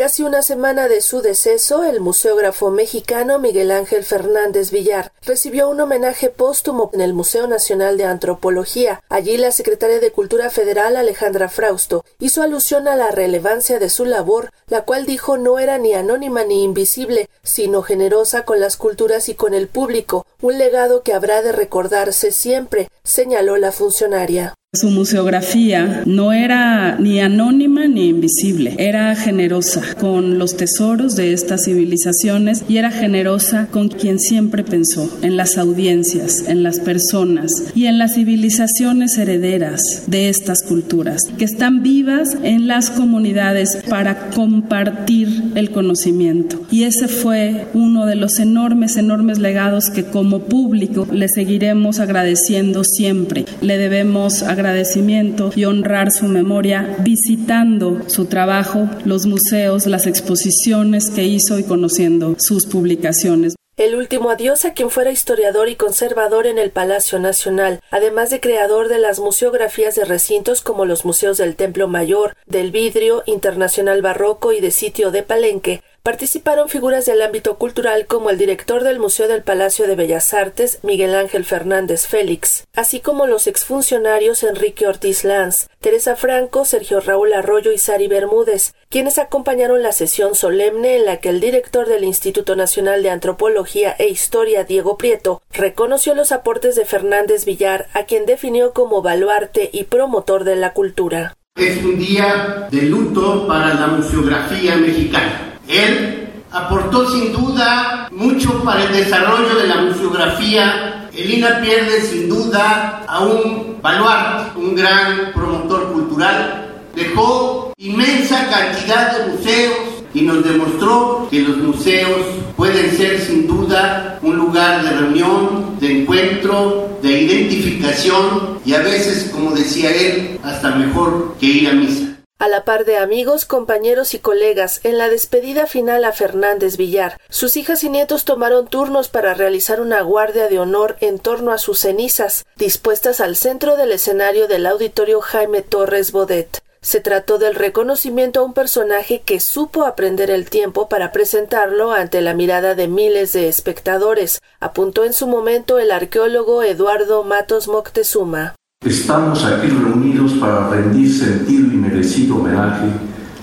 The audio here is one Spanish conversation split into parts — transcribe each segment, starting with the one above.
casi una semana de su deceso, el museógrafo mexicano Miguel Ángel Fernández Villar recibió un homenaje póstumo en el Museo Nacional de Antropología. Allí la secretaria de Cultura Federal Alejandra Frausto hizo alusión a la relevancia de su labor, la cual dijo no era ni anónima ni invisible, sino generosa con las culturas y con el público, un legado que habrá de recordarse siempre, señaló la funcionaria. Su museografía no era ni anónima ni invisible, era generosa con los tesoros de estas civilizaciones y era generosa con quien siempre pensó, en las audiencias, en las personas y en las civilizaciones herederas de estas culturas, que están vivas en las comunidades para compartir el conocimiento. Y ese fue uno de los enormes, enormes legados que como público le seguiremos agradeciendo siempre. Le debemos agradecer agradecimiento y honrar su memoria visitando su trabajo, los museos, las exposiciones que hizo y conociendo sus publicaciones. El último adiós a quien fuera historiador y conservador en el Palacio Nacional, además de creador de las museografías de recintos como los museos del Templo Mayor, del Vidrio, Internacional Barroco y de Sitio de Palenque, Participaron figuras del ámbito cultural como el director del Museo del Palacio de Bellas Artes, Miguel Ángel Fernández Félix, así como los exfuncionarios Enrique Ortiz Lanz, Teresa Franco, Sergio Raúl Arroyo y Sari Bermúdez, quienes acompañaron la sesión solemne en la que el director del Instituto Nacional de Antropología e Historia, Diego Prieto, reconoció los aportes de Fernández Villar, a quien definió como baluarte y promotor de la cultura. Es un día de luto para la museografía mexicana él aportó sin duda mucho para el desarrollo de la museografía. Elina pierde sin duda a un baluarte, un gran promotor cultural. Dejó inmensa cantidad de museos y nos demostró que los museos pueden ser sin duda un lugar de reunión, de encuentro, de identificación y a veces, como decía él, hasta mejor que ir a misa. A la par de amigos, compañeros y colegas, en la despedida final a Fernández Villar, sus hijas y nietos tomaron turnos para realizar una guardia de honor en torno a sus cenizas, dispuestas al centro del escenario del auditorio Jaime Torres Bodet. Se trató del reconocimiento a un personaje que supo aprender el tiempo para presentarlo ante la mirada de miles de espectadores, apuntó en su momento el arqueólogo Eduardo Matos Moctezuma. Estamos aquí reunidos para rendir sentido y merecido homenaje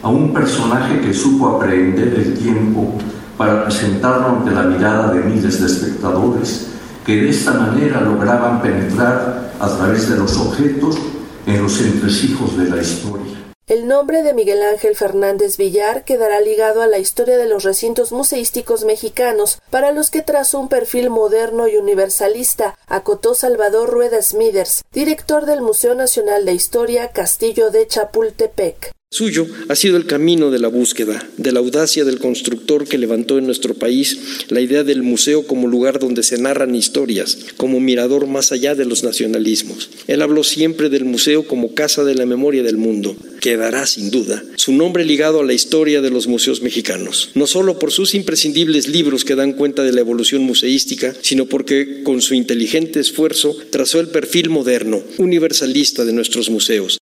a un personaje que supo aprender el tiempo para presentarlo ante la mirada de miles de espectadores que de esta manera lograban penetrar a través de los objetos en los entresijos de la historia. El nombre de Miguel Ángel Fernández Villar quedará ligado a la historia de los recintos museísticos mexicanos, para los que trazó un perfil moderno y universalista, acotó Salvador Rueda Smithers, director del Museo Nacional de Historia Castillo de Chapultepec. Suyo ha sido el camino de la búsqueda, de la audacia del constructor que levantó en nuestro país la idea del museo como lugar donde se narran historias, como mirador más allá de los nacionalismos. Él habló siempre del museo como casa de la memoria del mundo. Quedará, sin duda, su nombre ligado a la historia de los museos mexicanos, no solo por sus imprescindibles libros que dan cuenta de la evolución museística, sino porque con su inteligente esfuerzo trazó el perfil moderno, universalista de nuestros museos